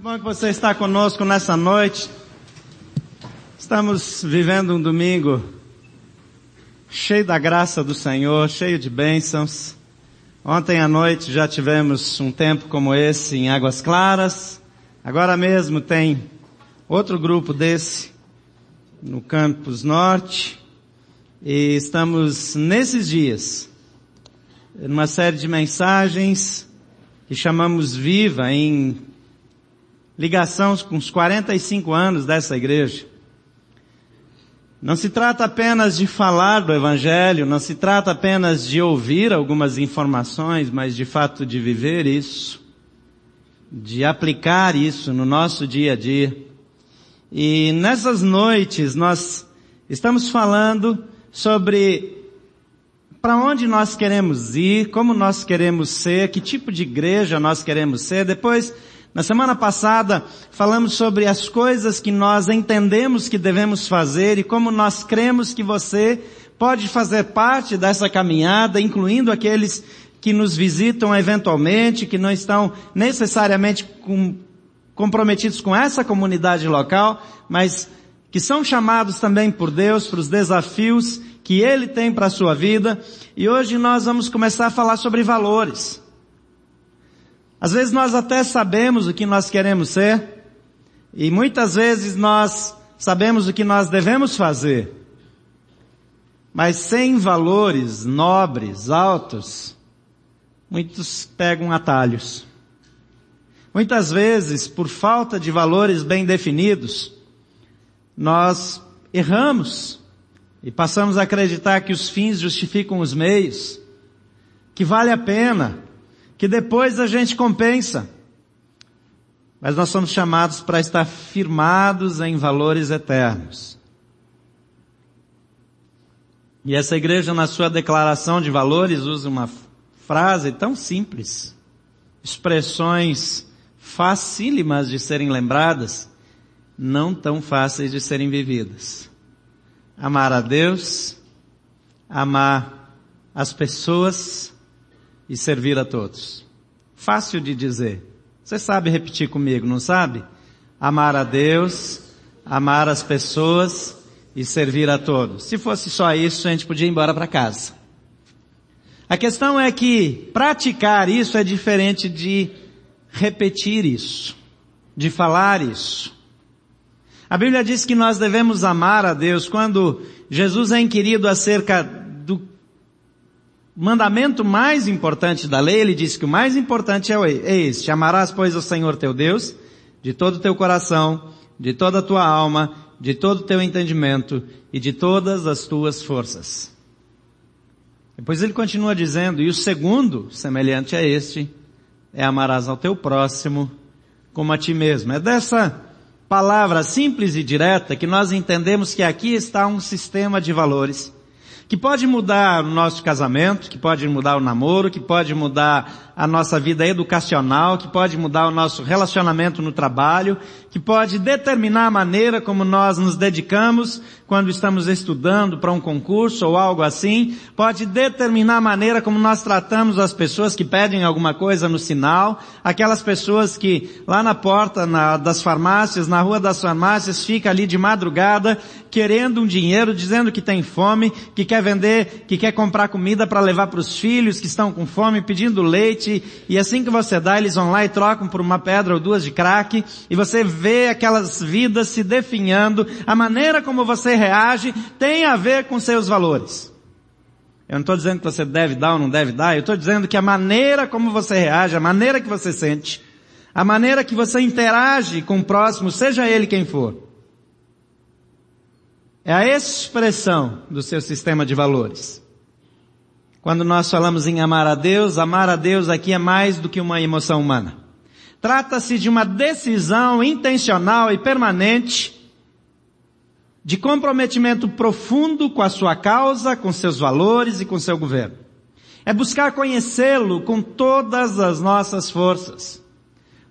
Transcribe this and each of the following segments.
Que bom que você está conosco nessa noite. Estamos vivendo um domingo cheio da graça do Senhor, cheio de bênçãos. Ontem à noite já tivemos um tempo como esse em Águas Claras. Agora mesmo tem outro grupo desse no Campus Norte. E estamos nesses dias numa série de mensagens que chamamos Viva em ligação com os 45 anos dessa igreja. Não se trata apenas de falar do Evangelho, não se trata apenas de ouvir algumas informações, mas de fato de viver isso, de aplicar isso no nosso dia a dia. E nessas noites nós estamos falando sobre para onde nós queremos ir, como nós queremos ser, que tipo de igreja nós queremos ser. Depois, na semana passada, falamos sobre as coisas que nós entendemos que devemos fazer e como nós cremos que você pode fazer parte dessa caminhada, incluindo aqueles que nos visitam eventualmente, que não estão necessariamente com, comprometidos com essa comunidade local, mas que são chamados também por Deus para os desafios que Ele tem para a sua vida. E hoje nós vamos começar a falar sobre valores. Às vezes nós até sabemos o que nós queremos ser, e muitas vezes nós sabemos o que nós devemos fazer. Mas sem valores nobres, altos, muitos pegam atalhos. Muitas vezes, por falta de valores bem definidos, nós erramos e passamos a acreditar que os fins justificam os meios, que vale a pena, que depois a gente compensa. Mas nós somos chamados para estar firmados em valores eternos. E essa igreja, na sua declaração de valores, usa uma frase tão simples, expressões facílimas de serem lembradas, não tão fáceis de serem vividas. Amar a Deus, amar as pessoas e servir a todos. Fácil de dizer. Você sabe repetir comigo, não sabe? Amar a Deus, amar as pessoas e servir a todos. Se fosse só isso, a gente podia ir embora para casa. A questão é que praticar isso é diferente de repetir isso, de falar isso. A Bíblia diz que nós devemos amar a Deus. Quando Jesus é inquirido acerca mandamento mais importante da lei, ele diz que o mais importante é este, amarás pois o Senhor teu Deus de todo o teu coração, de toda a tua alma, de todo o teu entendimento e de todas as tuas forças. Depois ele continua dizendo, e o segundo, semelhante a este, é amarás ao teu próximo como a ti mesmo. É dessa palavra simples e direta que nós entendemos que aqui está um sistema de valores que pode mudar o nosso casamento, que pode mudar o namoro, que pode mudar a nossa vida educacional, que pode mudar o nosso relacionamento no trabalho, que pode determinar a maneira como nós nos dedicamos quando estamos estudando para um concurso ou algo assim, pode determinar a maneira como nós tratamos as pessoas que pedem alguma coisa no sinal, aquelas pessoas que lá na porta na, das farmácias, na rua das farmácias, fica ali de madrugada querendo um dinheiro, dizendo que tem fome, que quer vender, que quer comprar comida para levar para os filhos que estão com fome, pedindo leite, e assim que você dá, eles vão lá e trocam por uma pedra ou duas de crack, e você vê aquelas vidas se definhando, a maneira como você reage tem a ver com seus valores. Eu não estou dizendo que você deve dar ou não deve dar, eu estou dizendo que a maneira como você reage, a maneira que você sente, a maneira que você interage com o próximo, seja ele quem for, é a expressão do seu sistema de valores. Quando nós falamos em amar a Deus, amar a Deus aqui é mais do que uma emoção humana. Trata-se de uma decisão intencional e permanente de comprometimento profundo com a sua causa, com seus valores e com seu governo. É buscar conhecê-lo com todas as nossas forças.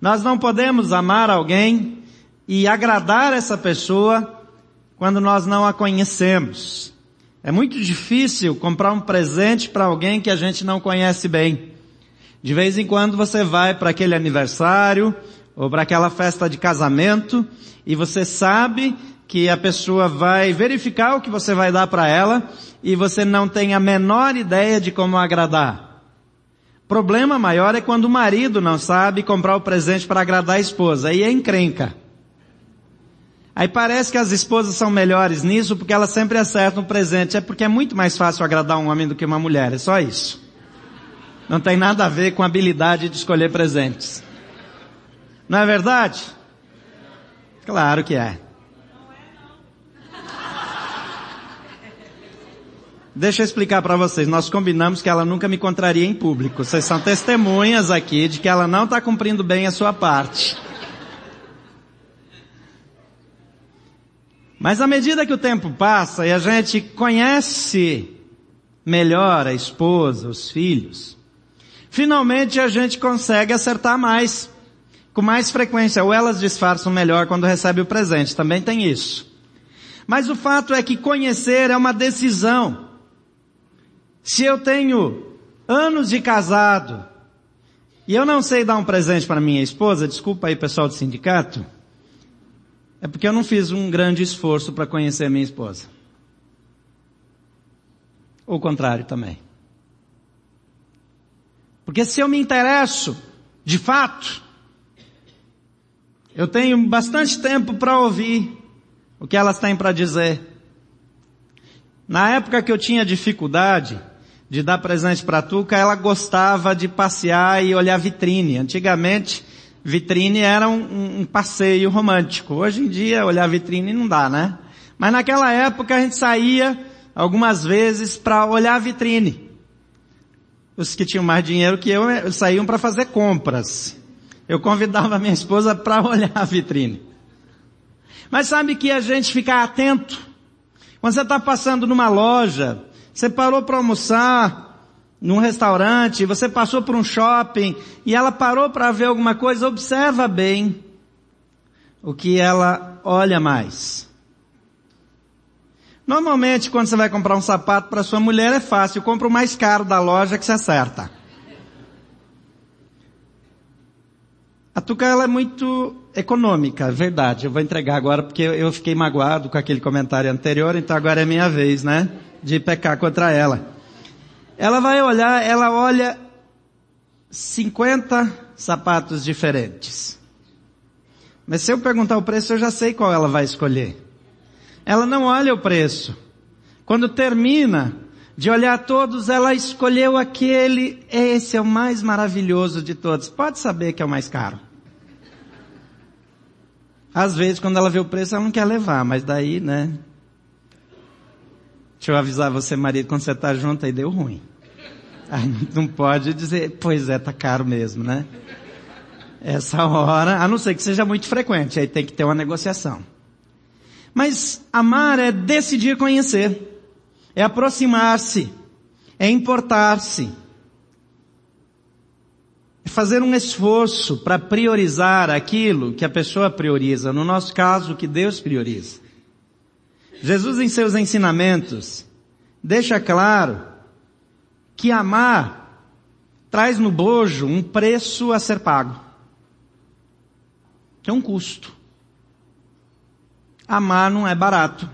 Nós não podemos amar alguém e agradar essa pessoa quando nós não a conhecemos. É muito difícil comprar um presente para alguém que a gente não conhece bem. De vez em quando você vai para aquele aniversário, ou para aquela festa de casamento e você sabe que a pessoa vai verificar o que você vai dar para ela e você não tem a menor ideia de como agradar. Problema maior é quando o marido não sabe comprar o presente para agradar a esposa. Aí é encrenca. Aí parece que as esposas são melhores nisso porque elas sempre acertam o presente. É porque é muito mais fácil agradar um homem do que uma mulher. É só isso. Não tem nada a ver com a habilidade de escolher presentes. Não é verdade? Claro que é. Deixa eu explicar para vocês. Nós combinamos que ela nunca me contraria em público. Vocês são testemunhas aqui de que ela não está cumprindo bem a sua parte. Mas à medida que o tempo passa e a gente conhece melhor a esposa, os filhos, finalmente a gente consegue acertar mais, com mais frequência, ou elas disfarçam melhor quando recebe o presente, também tem isso. Mas o fato é que conhecer é uma decisão. Se eu tenho anos de casado e eu não sei dar um presente para minha esposa, desculpa aí pessoal do sindicato, é porque eu não fiz um grande esforço para conhecer minha esposa. Ou o contrário também. Porque se eu me interesso, de fato, eu tenho bastante tempo para ouvir o que elas têm para dizer. Na época que eu tinha dificuldade, de dar presente para a Tuca, ela gostava de passear e olhar vitrine. Antigamente, vitrine era um, um, passeio romântico. Hoje em dia, olhar vitrine não dá, né? Mas naquela época a gente saía algumas vezes para olhar vitrine. Os que tinham mais dinheiro que eu saíam para fazer compras. Eu convidava minha esposa para olhar a vitrine. Mas sabe que a gente fica atento. Quando você está passando numa loja, você parou para almoçar num restaurante, você passou por um shopping e ela parou para ver alguma coisa, observa bem o que ela olha mais. Normalmente, quando você vai comprar um sapato para sua mulher, é fácil. Compra o mais caro da loja que você acerta. A Tuca, ela é muito econômica, é verdade. Eu vou entregar agora porque eu fiquei magoado com aquele comentário anterior, então agora é minha vez, né? de pecar contra ela. Ela vai olhar, ela olha 50 sapatos diferentes. Mas se eu perguntar o preço, eu já sei qual ela vai escolher. Ela não olha o preço. Quando termina de olhar todos, ela escolheu aquele, esse é o mais maravilhoso de todos. Pode saber que é o mais caro. Às vezes, quando ela vê o preço, ela não quer levar, mas daí, né, Deixa eu avisar você, marido, quando você está junto aí deu ruim. Aí não pode dizer, pois é, tá caro mesmo, né? Essa hora, a não ser que seja muito frequente, aí tem que ter uma negociação. Mas amar é decidir conhecer, é aproximar-se, é importar-se, é fazer um esforço para priorizar aquilo que a pessoa prioriza, no nosso caso, que Deus prioriza. Jesus em seus ensinamentos deixa claro que amar traz no bojo um preço a ser pago. Que é um custo. Amar não é barato.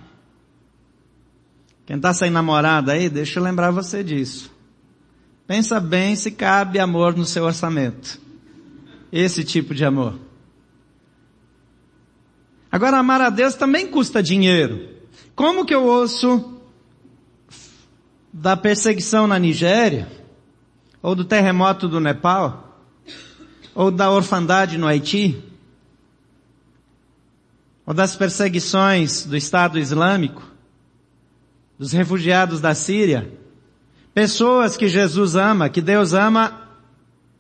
Quem está sem namorada aí, deixa eu lembrar você disso. Pensa bem se cabe amor no seu orçamento. Esse tipo de amor. Agora, amar a Deus também custa dinheiro. Como que eu ouço da perseguição na Nigéria? Ou do terremoto do Nepal? Ou da orfandade no Haiti? Ou das perseguições do Estado Islâmico? Dos refugiados da Síria? Pessoas que Jesus ama, que Deus ama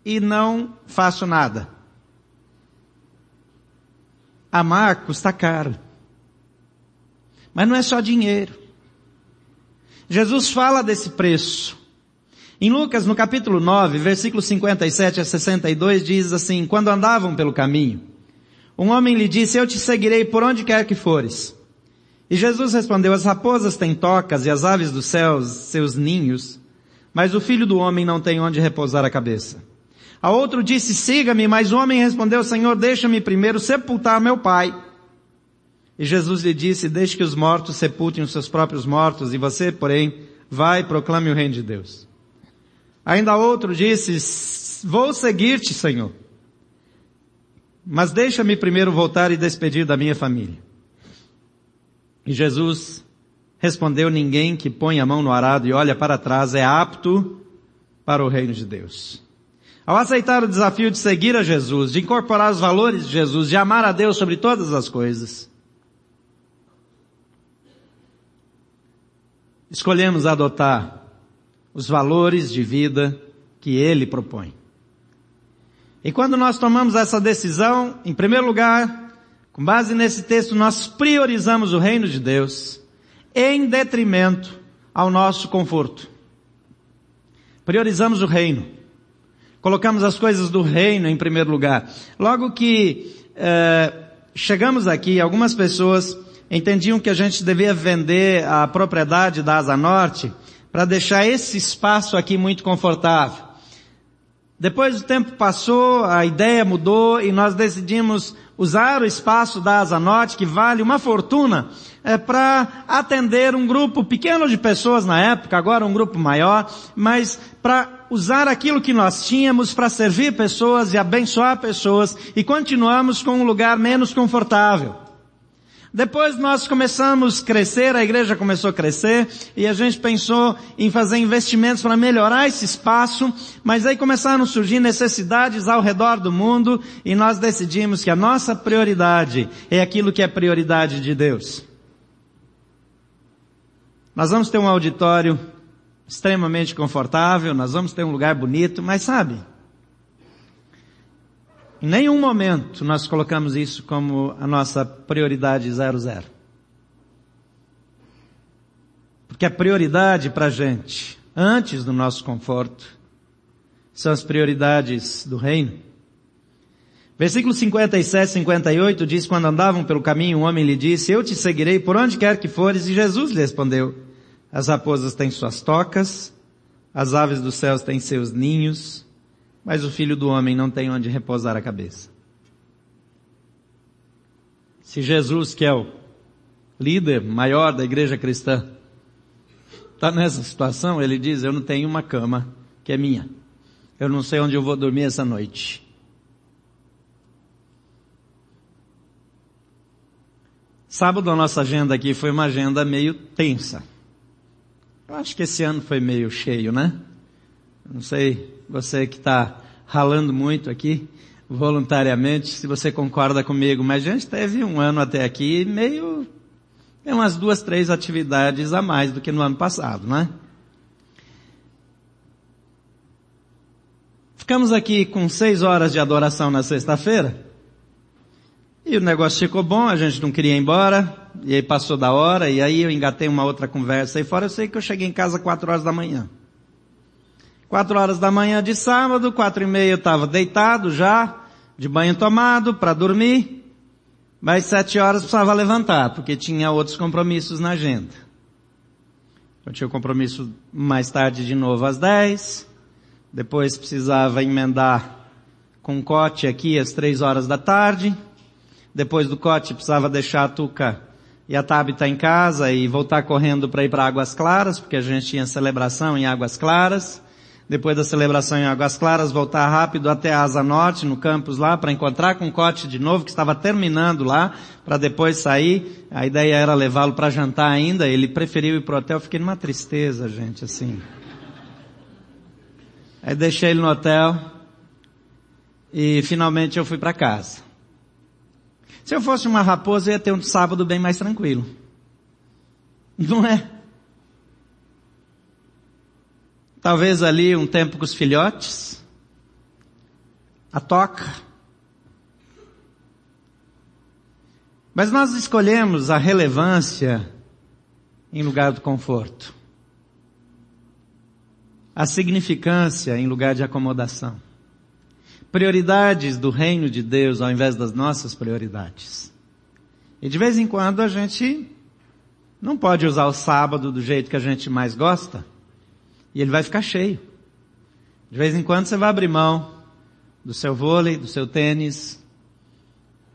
e não faço nada. Amar custa caro. Mas não é só dinheiro. Jesus fala desse preço. Em Lucas, no capítulo 9, versículos 57 a 62, diz assim, quando andavam pelo caminho, um homem lhe disse, eu te seguirei por onde quer que fores. E Jesus respondeu, as raposas têm tocas e as aves dos céus seus ninhos, mas o filho do homem não tem onde repousar a cabeça. A outro disse, siga-me, mas o homem respondeu, Senhor, deixa-me primeiro sepultar meu pai. E Jesus lhe disse, deixe que os mortos sepultem os seus próprios mortos, e você, porém, vai e proclame o reino de Deus. Ainda outro disse, vou seguir-te, Senhor. Mas deixa-me primeiro voltar e despedir da minha família. E Jesus respondeu, ninguém que põe a mão no arado e olha para trás é apto para o reino de Deus. Ao aceitar o desafio de seguir a Jesus, de incorporar os valores de Jesus, de amar a Deus sobre todas as coisas, escolhemos adotar os valores de vida que Ele propõe. E quando nós tomamos essa decisão, em primeiro lugar, com base nesse texto, nós priorizamos o reino de Deus em detrimento ao nosso conforto. Priorizamos o reino. Colocamos as coisas do reino em primeiro lugar. Logo que eh, chegamos aqui, algumas pessoas entendiam que a gente devia vender a propriedade da Asa Norte para deixar esse espaço aqui muito confortável. Depois o tempo passou, a ideia mudou e nós decidimos usar o espaço da Asa Norte, que vale uma fortuna, é, para atender um grupo pequeno de pessoas na época, agora um grupo maior, mas para usar aquilo que nós tínhamos para servir pessoas e abençoar pessoas e continuamos com um lugar menos confortável. Depois nós começamos a crescer, a igreja começou a crescer e a gente pensou em fazer investimentos para melhorar esse espaço, mas aí começaram a surgir necessidades ao redor do mundo e nós decidimos que a nossa prioridade é aquilo que é prioridade de Deus. Nós vamos ter um auditório extremamente confortável, nós vamos ter um lugar bonito, mas sabe, em nenhum momento nós colocamos isso como a nossa prioridade 00. Porque a prioridade para a gente, antes do nosso conforto, são as prioridades do reino. Versículo 57, 58 diz, quando andavam pelo caminho, um homem lhe disse, eu te seguirei por onde quer que fores, e Jesus lhe respondeu, as raposas têm suas tocas, as aves dos céus têm seus ninhos, mas o filho do homem não tem onde repousar a cabeça. Se Jesus, que é o líder maior da igreja cristã, está nessa situação, ele diz, eu não tenho uma cama que é minha. Eu não sei onde eu vou dormir essa noite. Sábado a nossa agenda aqui foi uma agenda meio tensa. Eu acho que esse ano foi meio cheio, né? Não sei você que está ralando muito aqui, voluntariamente, se você concorda comigo, mas a gente teve um ano até aqui meio, é umas duas, três atividades a mais do que no ano passado, né? Ficamos aqui com seis horas de adoração na sexta-feira. E o negócio ficou bom, a gente não queria ir embora, e aí passou da hora, e aí eu engatei uma outra conversa aí fora, eu sei que eu cheguei em casa quatro horas da manhã. Quatro horas da manhã de sábado, quatro e meia eu estava deitado já, de banho tomado, para dormir. Mas sete horas precisava levantar, porque tinha outros compromissos na agenda. Eu tinha o compromisso mais tarde de novo às dez. Depois precisava emendar com cote aqui às três horas da tarde. Depois do cote precisava deixar a Tuca e a Tabita em casa e voltar correndo para ir para Águas Claras, porque a gente tinha celebração em Águas Claras depois da celebração em Águas Claras, voltar rápido até a Asa Norte, no campus lá, para encontrar com o Cote de novo, que estava terminando lá, para depois sair. A ideia era levá-lo para jantar ainda, ele preferiu ir pro hotel, fiquei numa tristeza, gente, assim. Aí deixei ele no hotel, e finalmente eu fui para casa. Se eu fosse uma raposa, eu ia ter um sábado bem mais tranquilo. Não é? Talvez ali um tempo com os filhotes. A toca. Mas nós escolhemos a relevância em lugar do conforto. A significância em lugar de acomodação. Prioridades do reino de Deus ao invés das nossas prioridades. E de vez em quando a gente não pode usar o sábado do jeito que a gente mais gosta e ele vai ficar cheio. De vez em quando você vai abrir mão do seu vôlei, do seu tênis,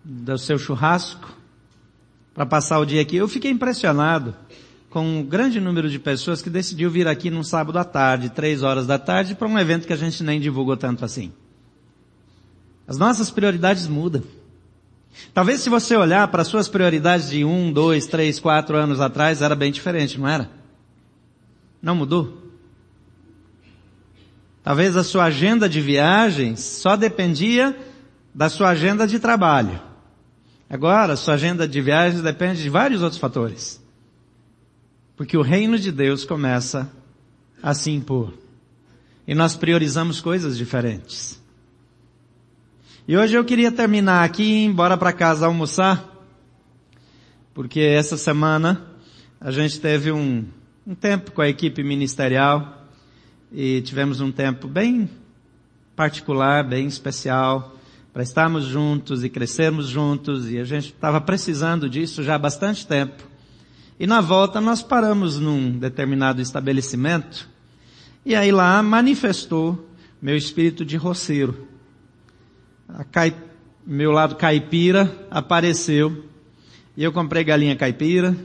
do seu churrasco, para passar o dia aqui. Eu fiquei impressionado com um grande número de pessoas que decidiu vir aqui num sábado à tarde, três horas da tarde, para um evento que a gente nem divulgou tanto assim. As nossas prioridades mudam. Talvez se você olhar para as suas prioridades de um, dois, três, quatro anos atrás, era bem diferente, não era? Não mudou? Talvez a sua agenda de viagens só dependia da sua agenda de trabalho. Agora, a sua agenda de viagens depende de vários outros fatores. Porque o reino de Deus começa a se impor. E nós priorizamos coisas diferentes. E hoje eu queria terminar aqui e ir embora para casa almoçar, porque essa semana a gente teve um, um tempo com a equipe ministerial e tivemos um tempo bem particular, bem especial, para estarmos juntos e crescermos juntos e a gente estava precisando disso já há bastante tempo. E na volta nós paramos num determinado estabelecimento e aí lá manifestou meu espírito de roceiro a cai, meu lado caipira apareceu. E eu comprei galinha caipira.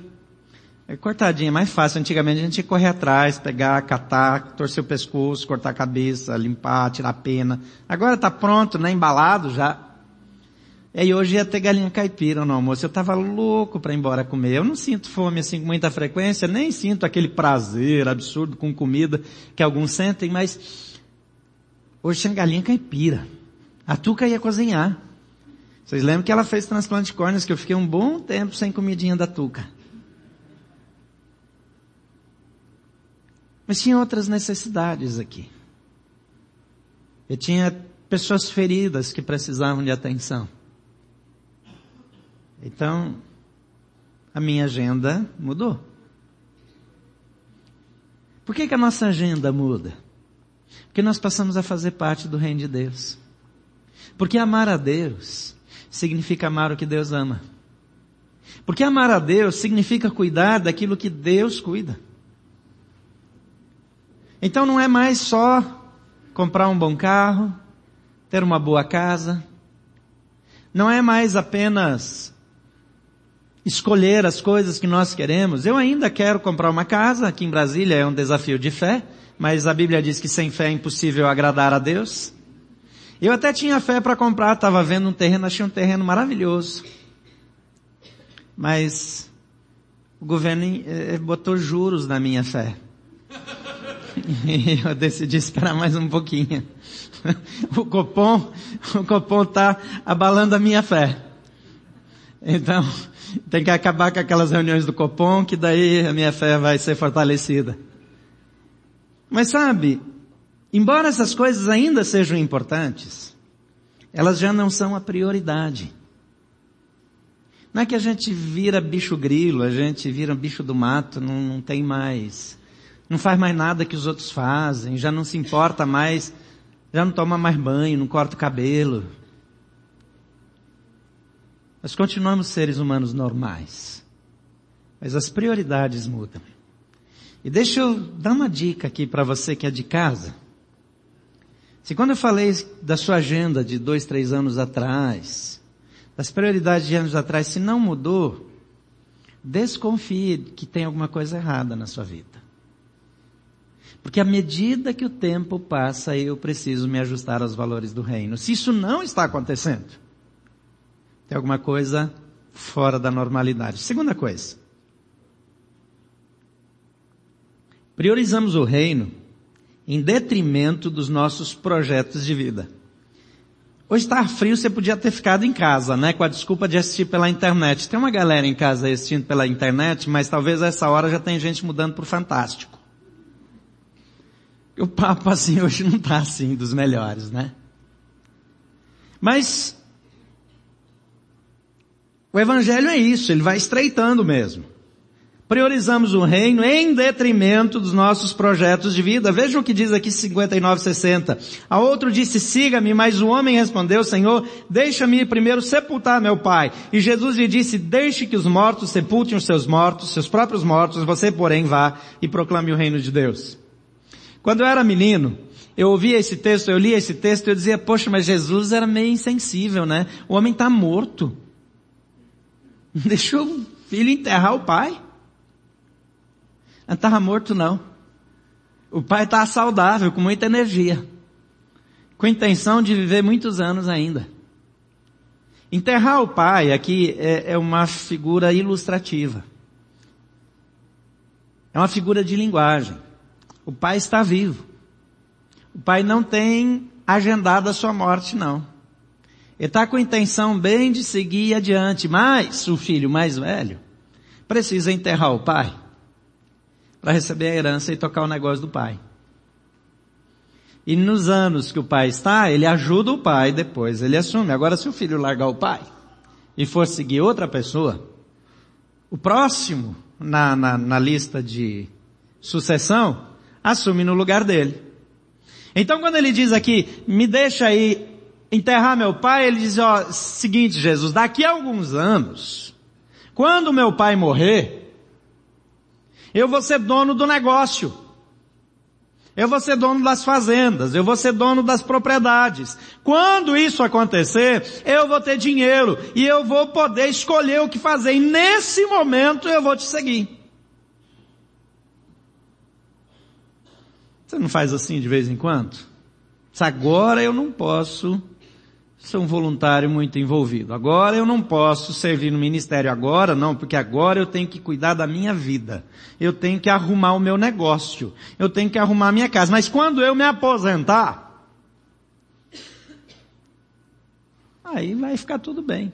É cortadinha, mais fácil. Antigamente a gente ia correr atrás, pegar, catar, torcer o pescoço, cortar a cabeça, limpar, tirar a pena. Agora está pronto, né? Embalado já. E aí hoje ia ter galinha caipira no almoço. Eu estava louco para ir embora comer. Eu não sinto fome assim com muita frequência, nem sinto aquele prazer absurdo com comida que alguns sentem, mas hoje tinha galinha caipira. A Tuca ia cozinhar. Vocês lembram que ela fez transplante de córneas, que eu fiquei um bom tempo sem comidinha da Tuca. Mas tinha outras necessidades aqui. Eu tinha pessoas feridas que precisavam de atenção. Então, a minha agenda mudou. Por que, que a nossa agenda muda? Porque nós passamos a fazer parte do reino de Deus. Porque amar a Deus significa amar o que Deus ama. Porque amar a Deus significa cuidar daquilo que Deus cuida. Então não é mais só comprar um bom carro, ter uma boa casa. Não é mais apenas escolher as coisas que nós queremos. Eu ainda quero comprar uma casa, aqui em Brasília é um desafio de fé, mas a Bíblia diz que sem fé é impossível agradar a Deus. Eu até tinha fé para comprar, estava vendo um terreno, achei um terreno maravilhoso. Mas o governo eh, botou juros na minha fé. E eu decidi esperar mais um pouquinho. O Copom, o Copom tá abalando a minha fé. Então, tem que acabar com aquelas reuniões do Copom, que daí a minha fé vai ser fortalecida. Mas sabe, Embora essas coisas ainda sejam importantes, elas já não são a prioridade. Não é que a gente vira bicho grilo, a gente vira bicho do mato, não, não tem mais, não faz mais nada que os outros fazem, já não se importa mais, já não toma mais banho, não corta o cabelo. Nós continuamos seres humanos normais. Mas as prioridades mudam. E deixa eu dar uma dica aqui para você que é de casa. Se quando eu falei da sua agenda de dois, três anos atrás, das prioridades de anos atrás, se não mudou, desconfie que tem alguma coisa errada na sua vida. Porque à medida que o tempo passa, eu preciso me ajustar aos valores do reino. Se isso não está acontecendo, tem alguma coisa fora da normalidade. Segunda coisa. Priorizamos o reino em detrimento dos nossos projetos de vida. Hoje está frio, você podia ter ficado em casa, né? Com a desculpa de assistir pela internet. Tem uma galera em casa assistindo pela internet, mas talvez a essa hora já tem gente mudando para o Fantástico. O papo assim hoje não está assim dos melhores, né? Mas o evangelho é isso, ele vai estreitando mesmo. Priorizamos o reino em detrimento dos nossos projetos de vida. Veja o que diz aqui 59:60. A outro disse: "Siga-me", mas o homem respondeu: "Senhor, deixa-me primeiro sepultar meu pai". E Jesus lhe disse: "Deixe que os mortos sepultem os seus mortos, seus próprios mortos, você porém vá e proclame o reino de Deus". Quando eu era menino, eu ouvia esse texto, eu lia esse texto, eu dizia, poxa, mas Jesus era meio insensível, né? O homem está morto. Deixou o filho enterrar o pai. Não estava morto não. O pai está saudável, com muita energia. Com intenção de viver muitos anos ainda. Enterrar o pai aqui é, é uma figura ilustrativa. É uma figura de linguagem. O pai está vivo. O pai não tem agendado a sua morte, não. Ele está com intenção bem de seguir adiante, mas o filho mais velho precisa enterrar o pai para receber a herança e tocar o negócio do pai. E nos anos que o pai está, ele ajuda o pai, depois ele assume. Agora, se o filho largar o pai e for seguir outra pessoa, o próximo na, na, na lista de sucessão assume no lugar dele. Então quando ele diz aqui, me deixa aí enterrar meu pai, ele diz, ó, seguinte Jesus, daqui a alguns anos, quando meu pai morrer, eu vou ser dono do negócio. Eu vou ser dono das fazendas, eu vou ser dono das propriedades. Quando isso acontecer, eu vou ter dinheiro e eu vou poder escolher o que fazer. E nesse momento eu vou te seguir. Você não faz assim de vez em quando? Agora eu não posso ser um voluntário muito envolvido. Agora eu não posso servir no ministério agora, não, porque agora eu tenho que cuidar da minha vida. Eu tenho que arrumar o meu negócio. Eu tenho que arrumar a minha casa. Mas quando eu me aposentar, aí vai ficar tudo bem.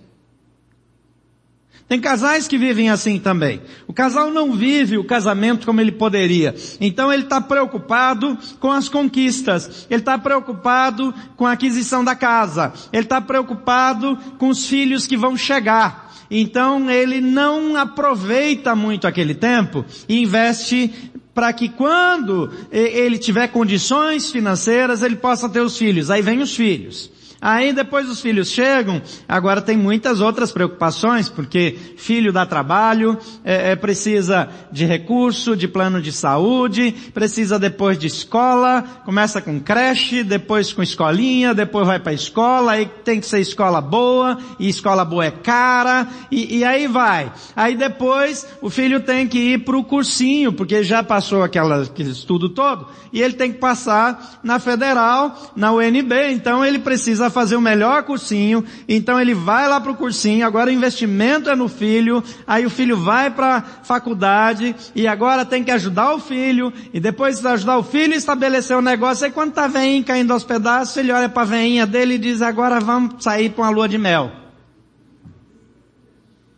Tem casais que vivem assim também. O casal não vive o casamento como ele poderia. Então ele está preocupado com as conquistas. Ele está preocupado com a aquisição da casa. Ele está preocupado com os filhos que vão chegar. Então ele não aproveita muito aquele tempo e investe para que quando ele tiver condições financeiras ele possa ter os filhos. Aí vem os filhos. Aí depois os filhos chegam, agora tem muitas outras preocupações, porque filho dá trabalho, é, é, precisa de recurso, de plano de saúde, precisa depois de escola, começa com creche, depois com escolinha, depois vai para escola, aí tem que ser escola boa, e escola boa é cara, e, e aí vai. Aí depois o filho tem que ir para o cursinho, porque já passou aquela, aquele estudo todo, e ele tem que passar na federal, na UNB, então ele precisa fazer o melhor cursinho, então ele vai lá para o cursinho, agora o investimento é no filho, aí o filho vai para a faculdade, e agora tem que ajudar o filho, e depois de ajudar o filho estabelecer o negócio, aí quando tá veinho caindo aos pedaços, ele olha para a veinha dele e diz, agora vamos sair para uma lua de mel.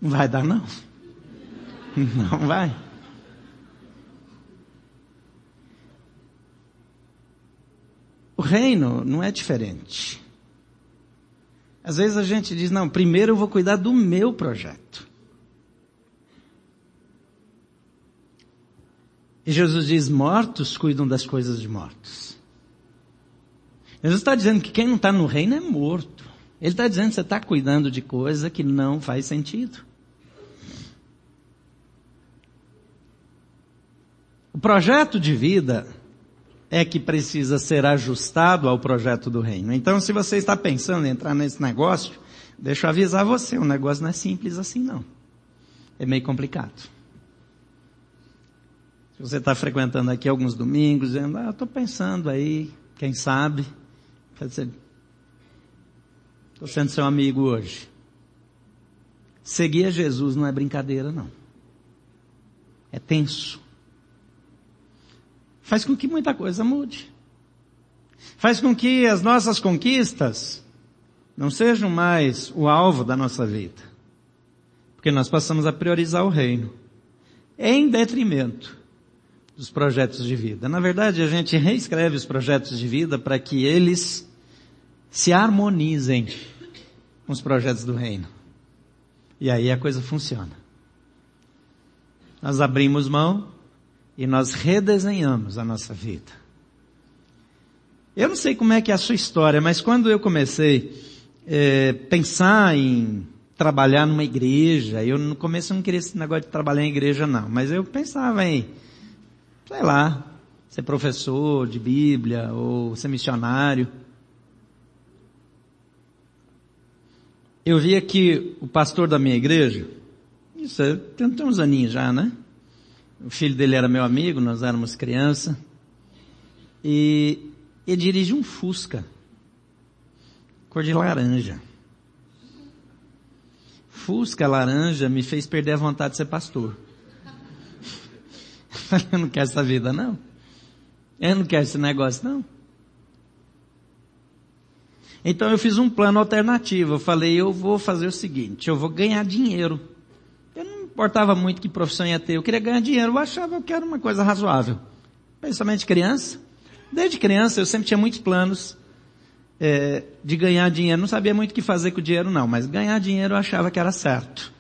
Não vai dar não. Não vai. O reino não é diferente. Às vezes a gente diz, não, primeiro eu vou cuidar do meu projeto. E Jesus diz, mortos cuidam das coisas de mortos. Jesus está dizendo que quem não está no reino é morto. Ele está dizendo que você está cuidando de coisa que não faz sentido. O projeto de vida é que precisa ser ajustado ao projeto do reino. Então, se você está pensando em entrar nesse negócio, deixa eu avisar você, o negócio não é simples assim não. É meio complicado. Se você está frequentando aqui alguns domingos, dizendo, ah, estou pensando aí, quem sabe, estou sendo seu amigo hoje. Seguir a Jesus não é brincadeira não. É tenso faz com que muita coisa mude. Faz com que as nossas conquistas não sejam mais o alvo da nossa vida. Porque nós passamos a priorizar o reino. Em detrimento dos projetos de vida. Na verdade, a gente reescreve os projetos de vida para que eles se harmonizem com os projetos do reino. E aí a coisa funciona. Nós abrimos mão e nós redesenhamos a nossa vida. Eu não sei como é que é a sua história, mas quando eu comecei a é, pensar em trabalhar numa igreja, eu no começo não queria esse negócio de trabalhar em igreja não, mas eu pensava em, sei lá, ser professor de Bíblia ou ser missionário. Eu via que o pastor da minha igreja, isso é, tem uns aninhos já, né? O filho dele era meu amigo, nós éramos criança. E ele dirige um Fusca. Cor de laranja. Fusca laranja me fez perder a vontade de ser pastor. Eu não quero essa vida não. Eu não quero esse negócio não. Então eu fiz um plano alternativo. Eu falei, eu vou fazer o seguinte, eu vou ganhar dinheiro. Importava muito que profissão ia ter, eu queria ganhar dinheiro, eu achava que era uma coisa razoável. Principalmente criança. Desde criança eu sempre tinha muitos planos é, de ganhar dinheiro. Não sabia muito o que fazer com o dinheiro não, mas ganhar dinheiro eu achava que era certo.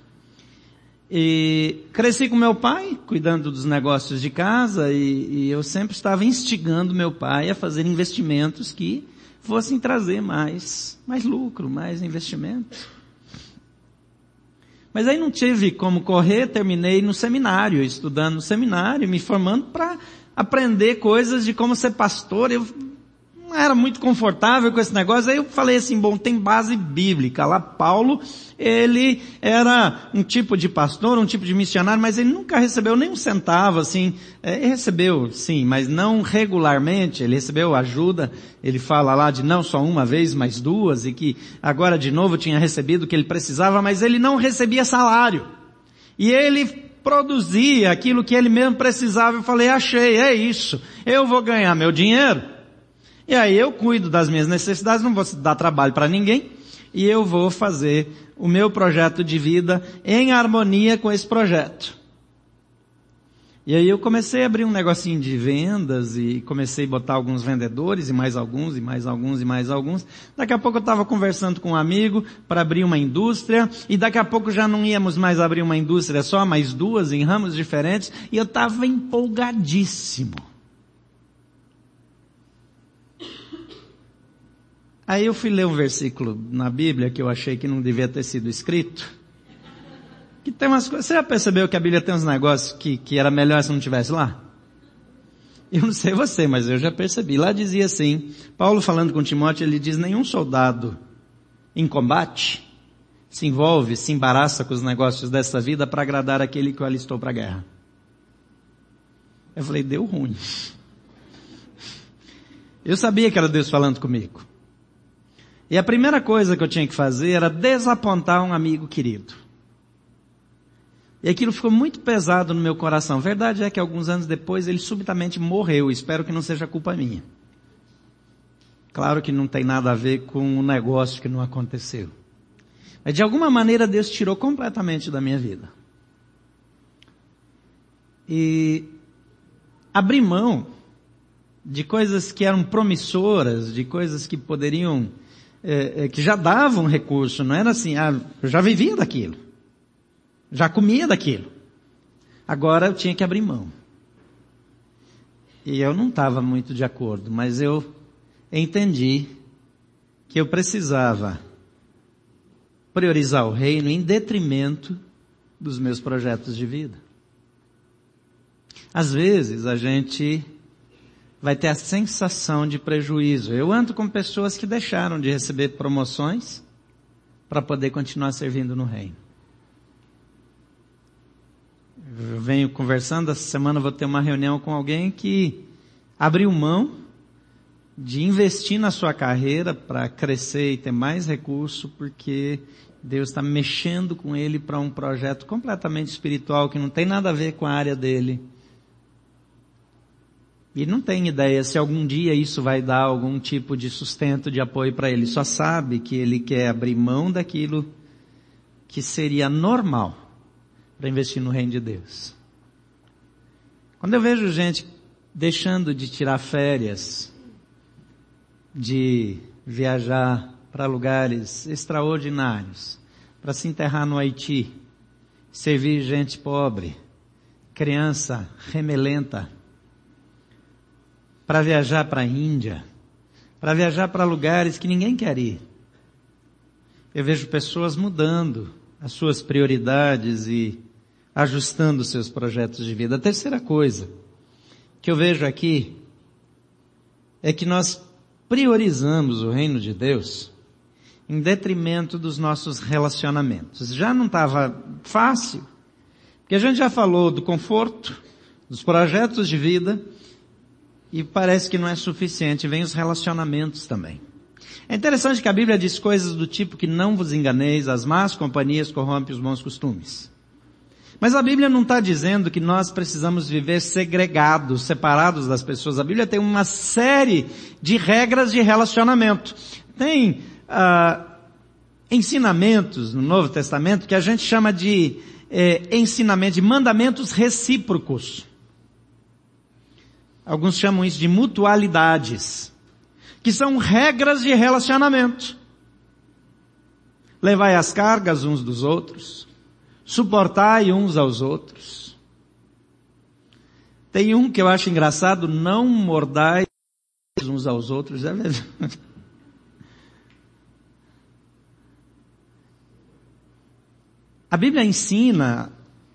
E cresci com meu pai, cuidando dos negócios de casa, e, e eu sempre estava instigando meu pai a fazer investimentos que fossem trazer mais, mais lucro, mais investimento. Mas aí não tive como correr, terminei no seminário, estudando no seminário, me formando para aprender coisas de como ser pastor. Eu era muito confortável com esse negócio. Aí eu falei assim, bom, tem base bíblica. Lá Paulo, ele era um tipo de pastor, um tipo de missionário, mas ele nunca recebeu nem um centavo, assim. É, ele recebeu, sim, mas não regularmente. Ele recebeu ajuda. Ele fala lá de não só uma vez, mas duas, e que agora de novo tinha recebido o que ele precisava, mas ele não recebia salário. E ele produzia aquilo que ele mesmo precisava. Eu falei, achei, é isso. Eu vou ganhar meu dinheiro e aí eu cuido das minhas necessidades, não vou dar trabalho para ninguém, e eu vou fazer o meu projeto de vida em harmonia com esse projeto. E aí eu comecei a abrir um negocinho de vendas e comecei a botar alguns vendedores e mais alguns e mais alguns e mais alguns. Daqui a pouco eu estava conversando com um amigo para abrir uma indústria e daqui a pouco já não íamos mais abrir uma indústria só, mais duas em ramos diferentes e eu estava empolgadíssimo. Aí eu fui ler um versículo na Bíblia que eu achei que não devia ter sido escrito. Que tem umas coisas, você já percebeu que a Bíblia tem uns negócios que, que era melhor se não tivesse lá? Eu não sei você, mas eu já percebi. Lá dizia assim, Paulo falando com Timóteo, ele diz, nenhum soldado em combate se envolve, se embaraça com os negócios dessa vida para agradar aquele que o alistou para a guerra. Eu falei, deu ruim. Eu sabia que era Deus falando comigo. E a primeira coisa que eu tinha que fazer era desapontar um amigo querido. E aquilo ficou muito pesado no meu coração. Verdade é que alguns anos depois ele subitamente morreu. Espero que não seja culpa minha. Claro que não tem nada a ver com um negócio que não aconteceu. Mas de alguma maneira Deus tirou completamente da minha vida. E abrir mão de coisas que eram promissoras, de coisas que poderiam é, é, que já davam recurso, não era assim, ah, eu já vivia daquilo. Já comia daquilo. Agora eu tinha que abrir mão. E eu não estava muito de acordo, mas eu entendi que eu precisava priorizar o reino em detrimento dos meus projetos de vida. Às vezes a gente vai ter a sensação de prejuízo. Eu ando com pessoas que deixaram de receber promoções para poder continuar servindo no reino. Eu venho conversando, essa semana vou ter uma reunião com alguém que abriu mão de investir na sua carreira para crescer e ter mais recurso, porque Deus está mexendo com ele para um projeto completamente espiritual que não tem nada a ver com a área dele e não tem ideia se algum dia isso vai dar algum tipo de sustento, de apoio para ele. Só sabe que ele quer abrir mão daquilo que seria normal para investir no reino de Deus. Quando eu vejo gente deixando de tirar férias, de viajar para lugares extraordinários, para se enterrar no Haiti, servir gente pobre, criança remelenta, para viajar para a Índia, para viajar para lugares que ninguém quer ir. Eu vejo pessoas mudando as suas prioridades e ajustando seus projetos de vida. A terceira coisa que eu vejo aqui é que nós priorizamos o reino de Deus em detrimento dos nossos relacionamentos. Já não estava fácil, porque a gente já falou do conforto, dos projetos de vida, e parece que não é suficiente, vem os relacionamentos também. É interessante que a Bíblia diz coisas do tipo que não vos enganeis, as más companhias corrompem os bons costumes. Mas a Bíblia não está dizendo que nós precisamos viver segregados, separados das pessoas. A Bíblia tem uma série de regras de relacionamento. Tem uh, ensinamentos no Novo Testamento que a gente chama de eh, ensinamento, de mandamentos recíprocos. Alguns chamam isso de mutualidades, que são regras de relacionamento. Levai as cargas uns dos outros, suportai uns aos outros. Tem um que eu acho engraçado, não mordai uns aos outros. É A Bíblia ensina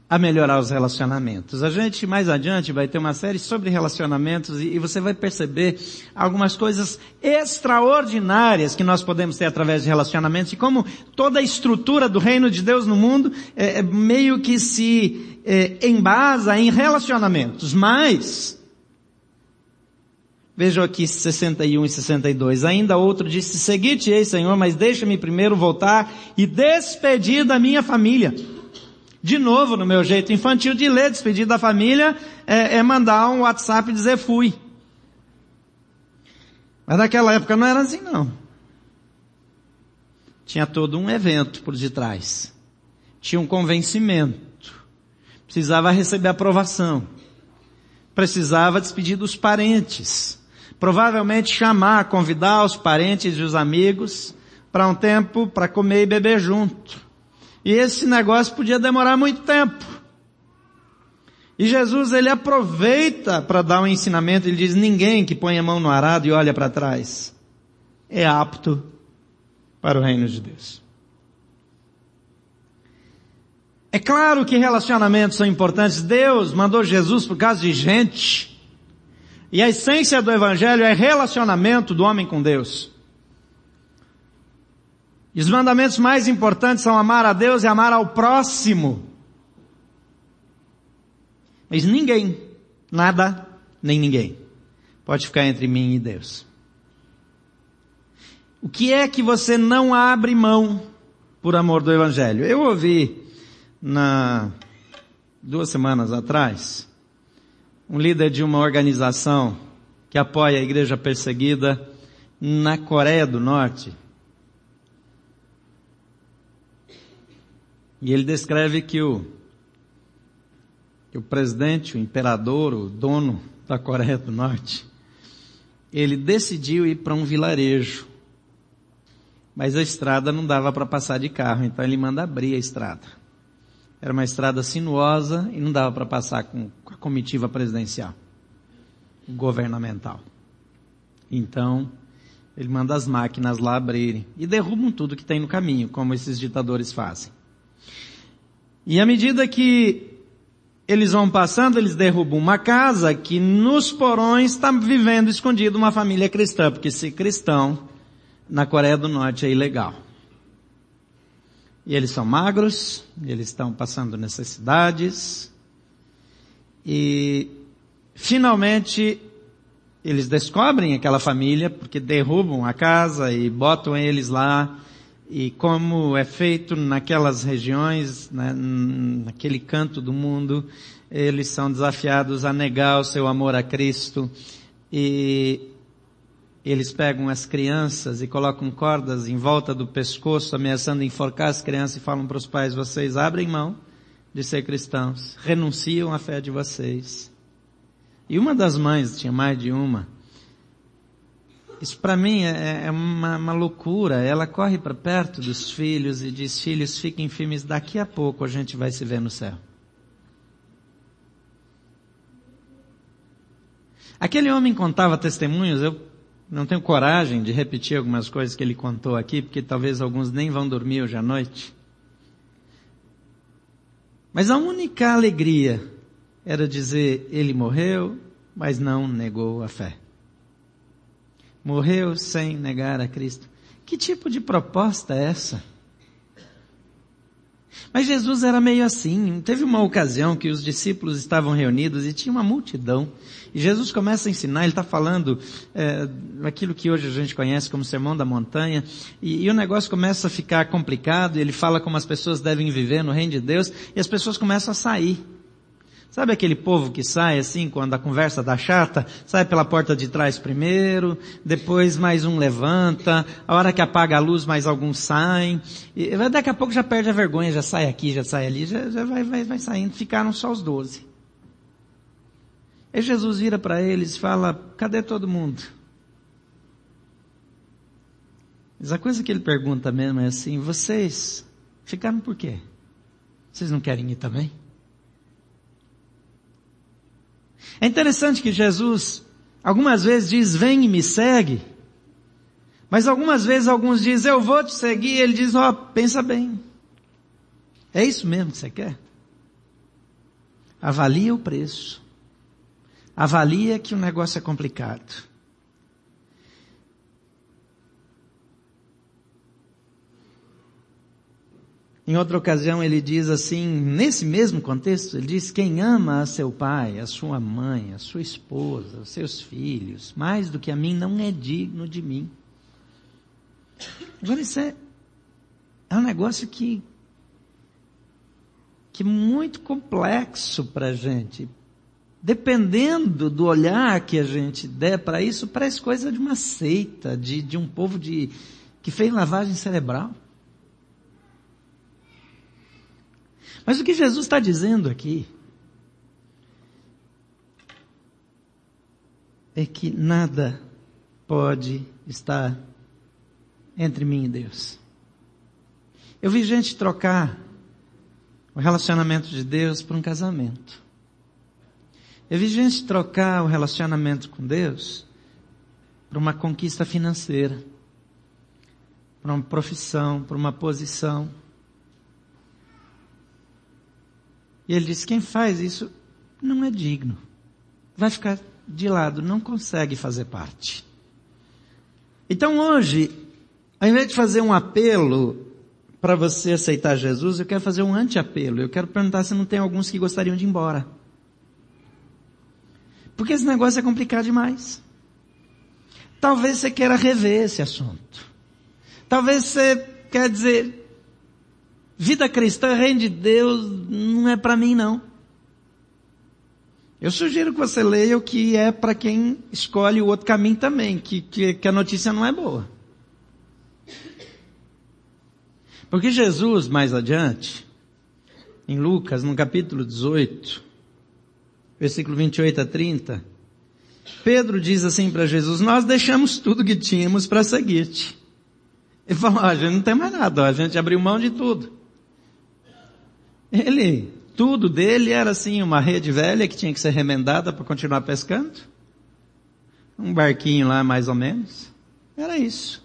a melhorar os relacionamentos. A gente mais adiante vai ter uma série sobre relacionamentos e, você vai perceber algumas coisas extraordinárias que nós podemos ter através de relacionamentos e como toda a estrutura do reino de Deus no mundo é, é meio que se é, embasa em relacionamentos. Mas, Vejam aqui 61 e 62. Ainda outro disse, segui-te-ei, Senhor, mas deixa-me primeiro voltar e despedir da minha família. De novo, no meu jeito infantil de ler, despedir da família é, é mandar um WhatsApp e dizer fui. Mas naquela época não era assim não. Tinha todo um evento por detrás. Tinha um convencimento. Precisava receber aprovação. Precisava despedir dos parentes Provavelmente chamar, convidar os parentes e os amigos para um tempo para comer e beber junto. E esse negócio podia demorar muito tempo. E Jesus ele aproveita para dar um ensinamento, ele diz, ninguém que põe a mão no arado e olha para trás é apto para o reino de Deus. É claro que relacionamentos são importantes. Deus mandou Jesus por causa de gente. E a essência do Evangelho é relacionamento do homem com Deus. E os mandamentos mais importantes são amar a Deus e amar ao próximo. Mas ninguém, nada, nem ninguém, pode ficar entre mim e Deus. O que é que você não abre mão por amor do Evangelho? Eu ouvi na duas semanas atrás um líder de uma organização que apoia a igreja perseguida na Coreia do Norte. E ele descreve que o, que o presidente, o imperador, o dono da Coreia do Norte, ele decidiu ir para um vilarejo. Mas a estrada não dava para passar de carro, então ele manda abrir a estrada. Era uma estrada sinuosa e não dava para passar com a comitiva presidencial, governamental. Então, ele manda as máquinas lá abrirem e derrubam tudo que tem no caminho, como esses ditadores fazem. E à medida que eles vão passando, eles derrubam uma casa que nos porões está vivendo escondido uma família cristã, porque ser cristão na Coreia do Norte é ilegal. E eles são magros, eles estão passando necessidades. E finalmente eles descobrem aquela família porque derrubam a casa e botam eles lá. E como é feito naquelas regiões, né, naquele canto do mundo, eles são desafiados a negar o seu amor a Cristo. E eles pegam as crianças e colocam cordas em volta do pescoço, ameaçando enforcar as crianças e falam para os pais, vocês abrem mão de ser cristãos, renunciam à fé de vocês. E uma das mães, tinha mais de uma, isso para mim é, é uma, uma, loucura. Ela corre para perto dos filhos e diz, filhos, fiquem firmes, daqui a pouco a gente vai se ver no céu. Aquele homem contava testemunhos, eu não tenho coragem de repetir algumas coisas que ele contou aqui, porque talvez alguns nem vão dormir hoje à noite. Mas a única alegria era dizer, ele morreu, mas não negou a fé. Morreu sem negar a Cristo. Que tipo de proposta é essa? Mas Jesus era meio assim. Teve uma ocasião que os discípulos estavam reunidos e tinha uma multidão. E Jesus começa a ensinar, ele está falando é, aquilo que hoje a gente conhece como Sermão da Montanha. E, e o negócio começa a ficar complicado. Ele fala como as pessoas devem viver no reino de Deus. E as pessoas começam a sair. Sabe aquele povo que sai assim, quando a conversa dá chata? Sai pela porta de trás primeiro, depois mais um levanta, a hora que apaga a luz mais alguns saem, e daqui a pouco já perde a vergonha, já sai aqui, já sai ali, já, já vai, vai, vai saindo, ficaram só os doze. Aí Jesus vira para eles e fala, cadê todo mundo? Mas a coisa que ele pergunta mesmo é assim, vocês ficaram por quê? Vocês não querem ir também? É interessante que Jesus algumas vezes diz, vem e me segue. Mas algumas vezes alguns dizem, eu vou te seguir. Ele diz, ó, oh, pensa bem. É isso mesmo que você quer? Avalia o preço. Avalia que o negócio é complicado. Em outra ocasião ele diz assim, nesse mesmo contexto, ele diz, quem ama a seu pai, a sua mãe, a sua esposa, os seus filhos, mais do que a mim, não é digno de mim. Agora isso é, é um negócio que, que é muito complexo para a gente. Dependendo do olhar que a gente der para isso, parece coisa de uma seita, de, de um povo de, que fez lavagem cerebral. Mas o que Jesus está dizendo aqui é que nada pode estar entre mim e Deus. Eu vi gente trocar o relacionamento de Deus por um casamento. Eu vi gente trocar o relacionamento com Deus por uma conquista financeira, por uma profissão, por uma posição. E ele disse, quem faz isso não é digno. Vai ficar de lado, não consegue fazer parte. Então hoje, ao invés de fazer um apelo para você aceitar Jesus, eu quero fazer um anti-apelo. Eu quero perguntar se não tem alguns que gostariam de ir embora. Porque esse negócio é complicado demais. Talvez você queira rever esse assunto. Talvez você quer dizer, Vida cristã, reino de Deus, não é para mim não. Eu sugiro que você leia o que é para quem escolhe o outro caminho também, que, que, que a notícia não é boa. Porque Jesus, mais adiante, em Lucas, no capítulo 18, versículo 28 a 30, Pedro diz assim para Jesus, nós deixamos tudo que tínhamos para seguir-te. Ele falou, a gente não tem mais nada, a gente abriu mão de tudo. Ele, tudo dele era assim, uma rede velha que tinha que ser remendada para continuar pescando. Um barquinho lá mais ou menos. Era isso.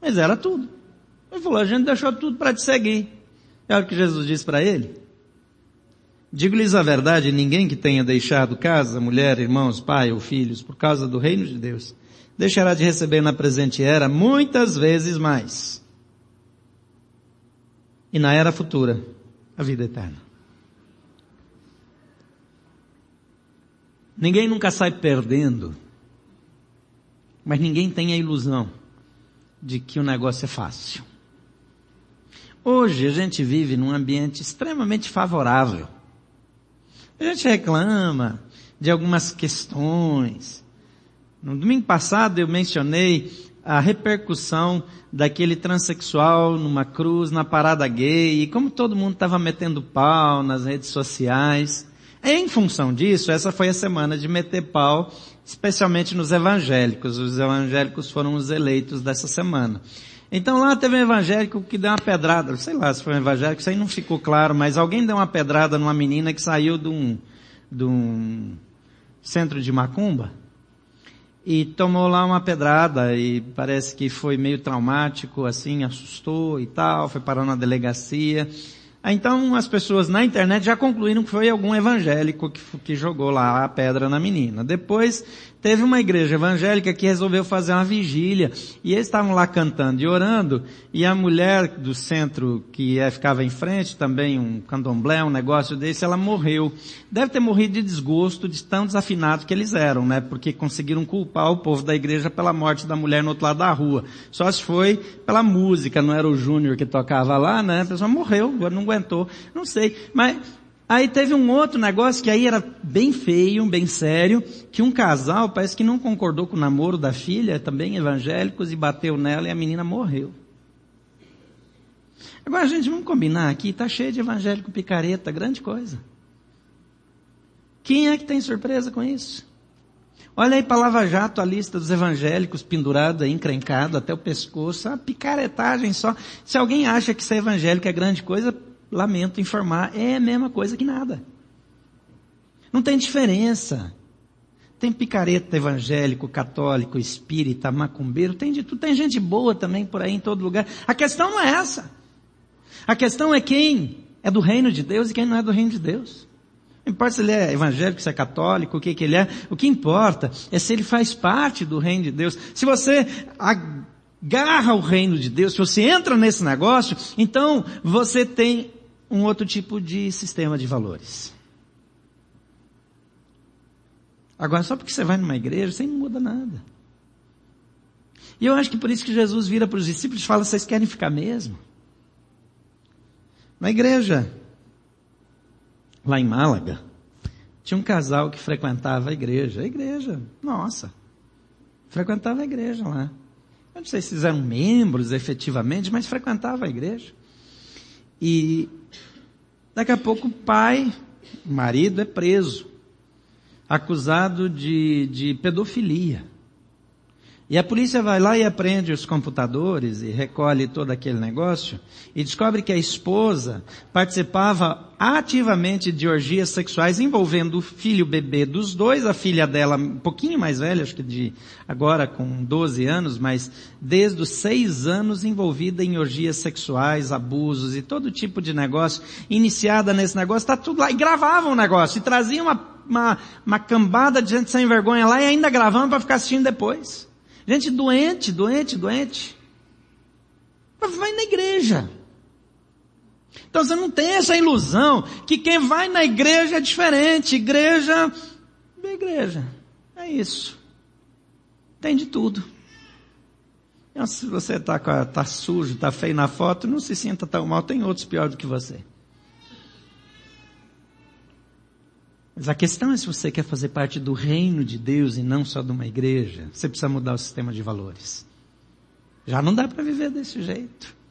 Mas era tudo. Ele falou, a gente deixou tudo para te seguir. É o que Jesus disse para ele. Digo-lhes a verdade, ninguém que tenha deixado casa, mulher, irmãos, pai ou filhos por causa do reino de Deus, deixará de receber na presente era muitas vezes mais. E na era futura, a vida eterna. Ninguém nunca sai perdendo, mas ninguém tem a ilusão de que o negócio é fácil. Hoje a gente vive num ambiente extremamente favorável. A gente reclama de algumas questões. No domingo passado eu mencionei a repercussão daquele transexual numa cruz, na parada gay, e como todo mundo estava metendo pau nas redes sociais. Em função disso, essa foi a semana de meter pau, especialmente nos evangélicos. Os evangélicos foram os eleitos dessa semana. Então lá teve um evangélico que deu uma pedrada, sei lá se foi um evangélico, isso aí não ficou claro, mas alguém deu uma pedrada numa menina que saiu de um, de um centro de macumba, e tomou lá uma pedrada e parece que foi meio traumático, assim, assustou e tal, foi parar na delegacia. Então as pessoas na internet já concluíram que foi algum evangélico que, que jogou lá a pedra na menina. Depois teve uma igreja evangélica que resolveu fazer uma vigília e eles estavam lá cantando e orando e a mulher do centro que é, ficava em frente, também um candomblé, um negócio desse, ela morreu. Deve ter morrido de desgosto de tão desafinados que eles eram, né? Porque conseguiram culpar o povo da igreja pela morte da mulher no outro lado da rua. Só se foi pela música, não era o Júnior que tocava lá, né? A pessoa morreu, não aguentou, não sei. Mas Aí teve um outro negócio que aí era bem feio, bem sério, que um casal parece que não concordou com o namoro da filha, também evangélicos, e bateu nela e a menina morreu. Agora, gente, vamos combinar aqui, tá cheio de evangélico picareta, grande coisa. Quem é que tem surpresa com isso? Olha aí palavra jato, a lista dos evangélicos pendurado aí, encrencado até o pescoço, a picaretagem só. Se alguém acha que ser evangélico é grande coisa, lamento informar, é a mesma coisa que nada. Não tem diferença. Tem picareta evangélico, católico, espírita, macumbeiro, tem de tudo. Tem gente boa também por aí em todo lugar. A questão não é essa. A questão é quem é do reino de Deus e quem não é do reino de Deus. Não importa se ele é evangélico, se é católico, o que, que ele é. O que importa é se ele faz parte do reino de Deus. Se você agarra o reino de Deus, se você entra nesse negócio, então você tem um outro tipo de sistema de valores. Agora, só porque você vai numa igreja, você não muda nada. E eu acho que por isso que Jesus vira para os discípulos e fala, vocês querem ficar mesmo? Na igreja, lá em Málaga, tinha um casal que frequentava a igreja. A igreja, nossa, frequentava a igreja lá. Eu não sei se eram membros efetivamente, mas frequentava a igreja. E daqui a pouco o pai, marido, é preso, acusado de, de pedofilia. E a polícia vai lá e apreende os computadores e recolhe todo aquele negócio e descobre que a esposa participava ativamente de orgias sexuais envolvendo o filho bebê dos dois, a filha dela um pouquinho mais velha, acho que de agora com 12 anos, mas desde os 6 anos envolvida em orgias sexuais, abusos e todo tipo de negócio, iniciada nesse negócio, tá tudo lá, e gravavam o negócio, e traziam uma, uma, uma cambada de gente sem vergonha lá e ainda gravando para ficar assistindo depois. Gente doente, doente, doente. Vai na igreja. Então você não tem essa ilusão que quem vai na igreja é diferente. Igreja, é igreja. É isso. Tem de tudo. Então, se você está tá sujo, está feio na foto, não se sinta tão mal. Tem outros pior do que você. Mas a questão é se você quer fazer parte do reino de Deus e não só de uma igreja. Você precisa mudar o sistema de valores. Já não dá para viver desse jeito.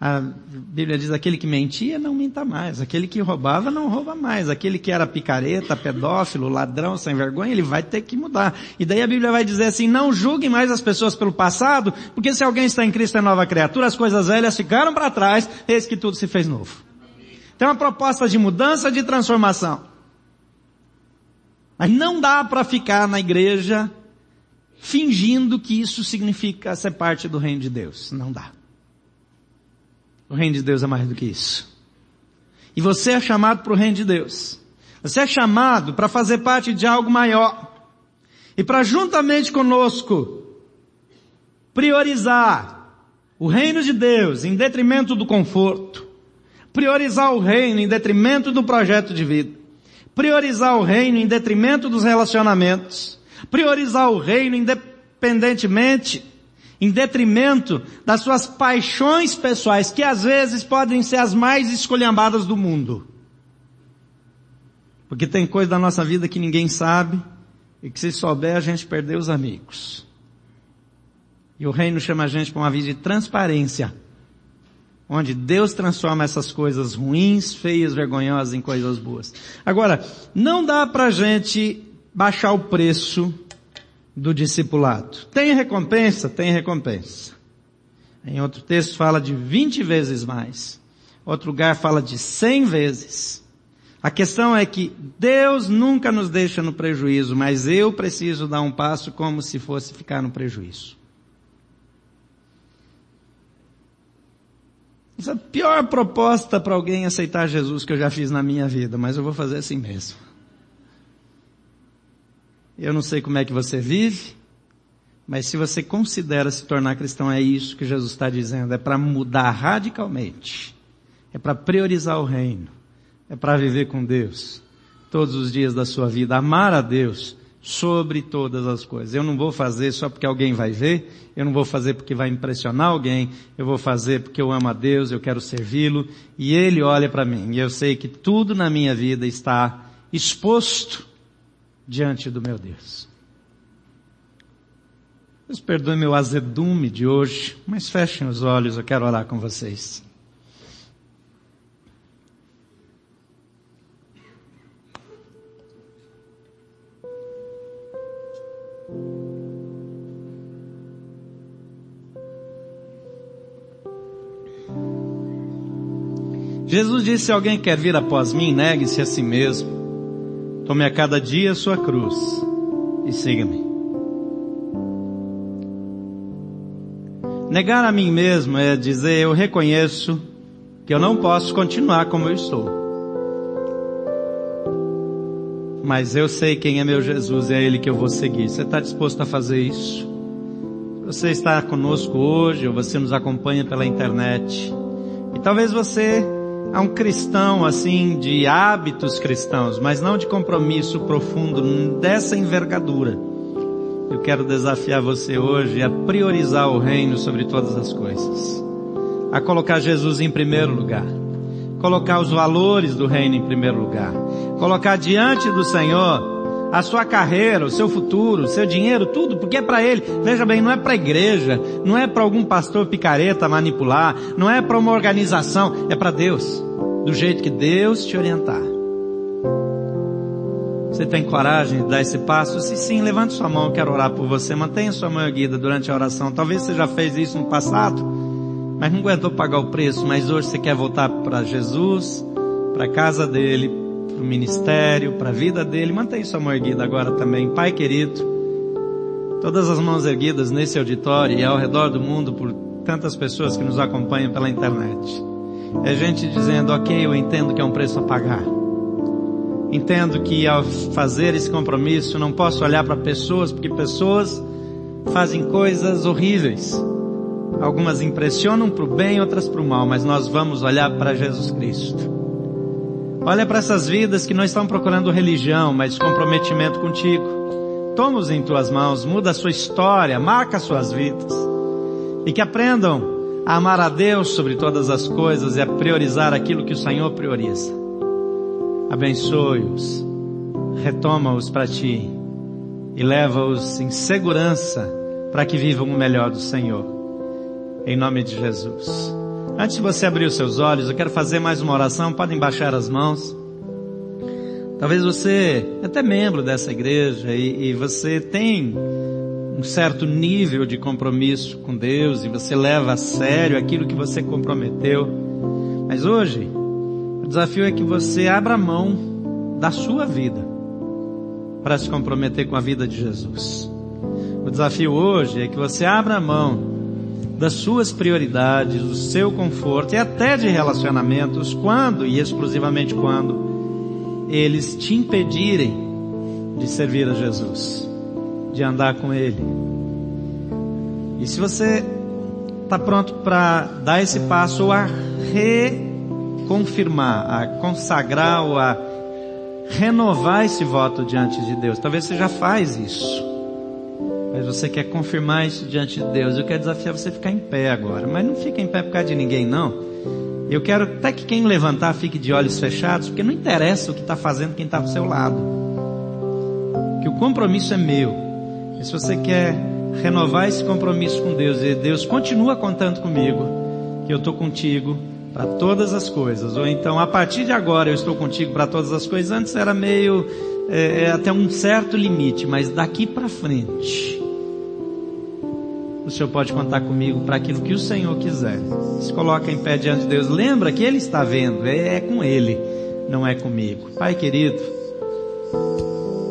A Bíblia diz, aquele que mentia não minta mais. Aquele que roubava não rouba mais. Aquele que era picareta, pedófilo, ladrão, sem vergonha, ele vai ter que mudar. E daí a Bíblia vai dizer assim, não julguem mais as pessoas pelo passado, porque se alguém está em Cristo é nova criatura, as coisas velhas ficaram para trás, eis que tudo se fez novo. Tem uma proposta de mudança, de transformação. Mas não dá para ficar na igreja fingindo que isso significa ser parte do reino de Deus. Não dá. O reino de Deus é mais do que isso. E você é chamado para o reino de Deus. Você é chamado para fazer parte de algo maior. E para juntamente conosco priorizar o reino de Deus em detrimento do conforto. Priorizar o reino em detrimento do projeto de vida priorizar o reino em detrimento dos relacionamentos, priorizar o reino independentemente, em detrimento das suas paixões pessoais, que às vezes podem ser as mais escolhambadas do mundo. Porque tem coisa da nossa vida que ninguém sabe, e que se souber a gente perdeu os amigos. E o reino chama a gente para uma vida de transparência onde Deus transforma essas coisas ruins, feias, vergonhosas em coisas boas. Agora, não dá pra gente baixar o preço do discipulado. Tem recompensa? Tem recompensa. Em outro texto fala de 20 vezes mais. Outro lugar fala de 100 vezes. A questão é que Deus nunca nos deixa no prejuízo, mas eu preciso dar um passo como se fosse ficar no prejuízo. Essa é a pior proposta para alguém aceitar Jesus que eu já fiz na minha vida, mas eu vou fazer assim mesmo. Eu não sei como é que você vive, mas se você considera se tornar cristão, é isso que Jesus está dizendo. É para mudar radicalmente. É para priorizar o reino. É para viver com Deus todos os dias da sua vida. Amar a Deus sobre todas as coisas. Eu não vou fazer só porque alguém vai ver, eu não vou fazer porque vai impressionar alguém, eu vou fazer porque eu amo a Deus, eu quero servi-lo, e Ele olha para mim, e eu sei que tudo na minha vida está exposto diante do meu Deus. Deus perdoe meu azedume de hoje, mas fechem os olhos, eu quero orar com vocês. Jesus disse, se alguém quer vir após mim, negue-se a si mesmo. Tome a cada dia a sua cruz e siga-me. Negar a mim mesmo é dizer, eu reconheço que eu não posso continuar como eu estou. Mas eu sei quem é meu Jesus é Ele que eu vou seguir. Você está disposto a fazer isso? Você está conosco hoje ou você nos acompanha pela internet. E talvez você a um cristão assim de hábitos cristãos, mas não de compromisso profundo dessa envergadura. Eu quero desafiar você hoje a priorizar o reino sobre todas as coisas. A colocar Jesus em primeiro lugar. Colocar os valores do reino em primeiro lugar. Colocar diante do Senhor a sua carreira, o seu futuro, o seu dinheiro, tudo, porque é para ele. Veja bem, não é para a igreja, não é para algum pastor picareta manipular, não é para uma organização, é para Deus, do jeito que Deus te orientar. Você tem coragem de dar esse passo? Se sim, levante sua mão, eu quero orar por você. Mantenha sua mão erguida durante a oração. Talvez você já fez isso no passado, mas não aguentou pagar o preço, mas hoje você quer voltar para Jesus, para a casa dele, para o ministério, para a vida dele. Mantenha sua mão erguida agora também. Pai querido, todas as mãos erguidas nesse auditório e ao redor do mundo por tantas pessoas que nos acompanham pela internet. É gente dizendo, ok, eu entendo que é um preço a pagar. Entendo que ao fazer esse compromisso não posso olhar para pessoas, porque pessoas fazem coisas horríveis. Algumas impressionam para o bem, outras para o mal, mas nós vamos olhar para Jesus Cristo. Olha para essas vidas que não estão procurando religião, mas comprometimento contigo. Toma-os em tuas mãos, muda a sua história, marca suas vidas. E que aprendam a amar a Deus sobre todas as coisas e a priorizar aquilo que o Senhor prioriza. Abençoe-os, retoma-os para ti e leva-os em segurança para que vivam o melhor do Senhor. Em nome de Jesus. Antes de você abrir os seus olhos, eu quero fazer mais uma oração. Podem baixar as mãos. Talvez você é até membro dessa igreja e, e você tem um certo nível de compromisso com Deus e você leva a sério aquilo que você comprometeu. Mas hoje, o desafio é que você abra mão da sua vida para se comprometer com a vida de Jesus. O desafio hoje é que você abra mão das suas prioridades, do seu conforto e até de relacionamentos, quando e exclusivamente quando eles te impedirem de servir a Jesus, de andar com Ele. E se você está pronto para dar esse passo ou a reconfirmar, a consagrar ou a renovar esse voto diante de Deus, talvez você já faz isso mas você quer confirmar isso diante de Deus, eu quero desafiar você a ficar em pé agora. Mas não fica em pé por causa de ninguém, não. Eu quero até que quem levantar fique de olhos fechados, porque não interessa o que está fazendo quem está ao seu lado. Que o compromisso é meu. E se você quer renovar esse compromisso com Deus, e Deus continua contando comigo, que eu estou contigo para todas as coisas. Ou então, a partir de agora eu estou contigo para todas as coisas. Antes era meio é, é até um certo limite, mas daqui para frente, o Senhor pode contar comigo para aquilo que o Senhor quiser. Se coloca em pé diante de Deus, lembra que Ele está vendo, é, é com Ele, não é comigo. Pai querido,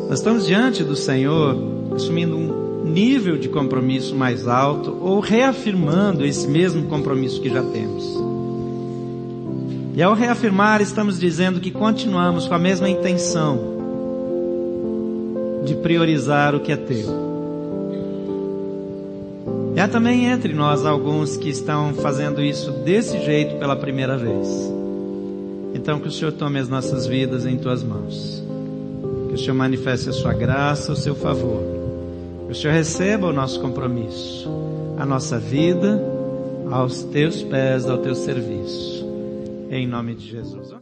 nós estamos diante do Senhor, assumindo um nível de compromisso mais alto ou reafirmando esse mesmo compromisso que já temos. E ao reafirmar, estamos dizendo que continuamos com a mesma intenção de priorizar o que é teu. E há também entre nós alguns que estão fazendo isso desse jeito pela primeira vez. Então que o Senhor tome as nossas vidas em tuas mãos. Que o Senhor manifeste a sua graça, o seu favor. Que o Senhor receba o nosso compromisso, a nossa vida aos teus pés, ao teu serviço. Em nome de Jesus.